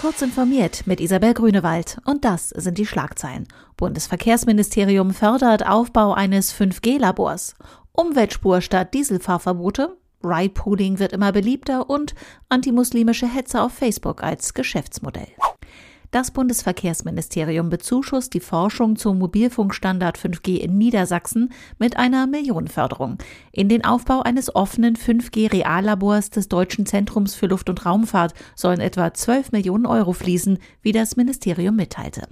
Kurz informiert mit Isabel Grünewald. Und das sind die Schlagzeilen. Bundesverkehrsministerium fördert Aufbau eines 5G-Labors. Umweltspur statt Dieselfahrverbote. Ride-Pooling wird immer beliebter und antimuslimische Hetze auf Facebook als Geschäftsmodell. Das Bundesverkehrsministerium bezuschusst die Forschung zum Mobilfunkstandard 5G in Niedersachsen mit einer Millionenförderung in den Aufbau eines offenen 5G-Reallabors des Deutschen Zentrums für Luft- und Raumfahrt sollen etwa 12 Millionen Euro fließen, wie das Ministerium mitteilte.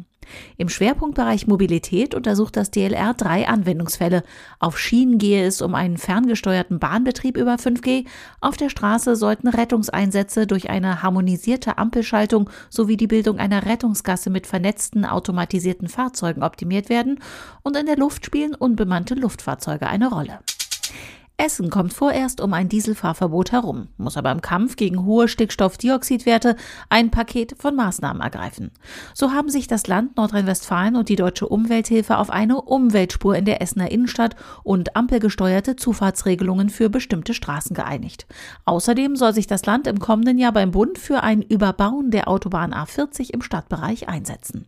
Im Schwerpunktbereich Mobilität untersucht das DLR drei Anwendungsfälle. Auf Schienen gehe es um einen ferngesteuerten Bahnbetrieb über 5G. Auf der Straße sollten Rettungseinsätze durch eine harmonisierte Ampelschaltung sowie die Bildung einer Rettungsgasse mit vernetzten automatisierten Fahrzeugen optimiert werden. Und in der Luft spielen unbemannte Luftfahrzeuge eine Rolle. Essen kommt vorerst um ein Dieselfahrverbot herum, muss aber im Kampf gegen hohe Stickstoffdioxidwerte ein Paket von Maßnahmen ergreifen. So haben sich das Land Nordrhein-Westfalen und die Deutsche Umwelthilfe auf eine Umweltspur in der Essener Innenstadt und ampelgesteuerte Zufahrtsregelungen für bestimmte Straßen geeinigt. Außerdem soll sich das Land im kommenden Jahr beim Bund für ein Überbauen der Autobahn A40 im Stadtbereich einsetzen.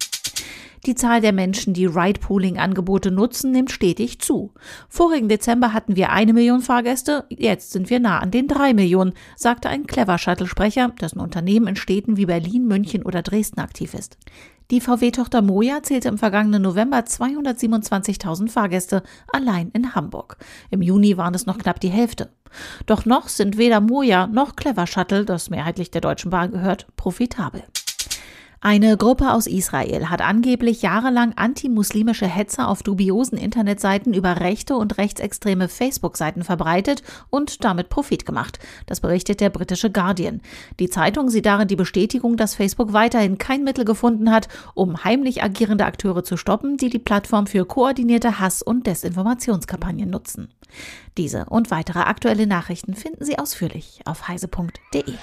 Die Zahl der Menschen, die Ride-Pooling-Angebote nutzen, nimmt stetig zu. Vorigen Dezember hatten wir eine Million Fahrgäste, jetzt sind wir nah an den drei Millionen, sagte ein Clever-Shuttle-Sprecher, dessen Unternehmen in Städten wie Berlin, München oder Dresden aktiv ist. Die VW-Tochter Moja zählte im vergangenen November 227.000 Fahrgäste allein in Hamburg. Im Juni waren es noch knapp die Hälfte. Doch noch sind weder Moja noch Clever Shuttle, das mehrheitlich der Deutschen Bahn gehört, profitabel. Eine Gruppe aus Israel hat angeblich jahrelang antimuslimische Hetze auf dubiosen Internetseiten über rechte und rechtsextreme Facebook-Seiten verbreitet und damit Profit gemacht. Das berichtet der britische Guardian. Die Zeitung sieht darin die Bestätigung, dass Facebook weiterhin kein Mittel gefunden hat, um heimlich agierende Akteure zu stoppen, die die Plattform für koordinierte Hass- und Desinformationskampagnen nutzen. Diese und weitere aktuelle Nachrichten finden Sie ausführlich auf heise.de.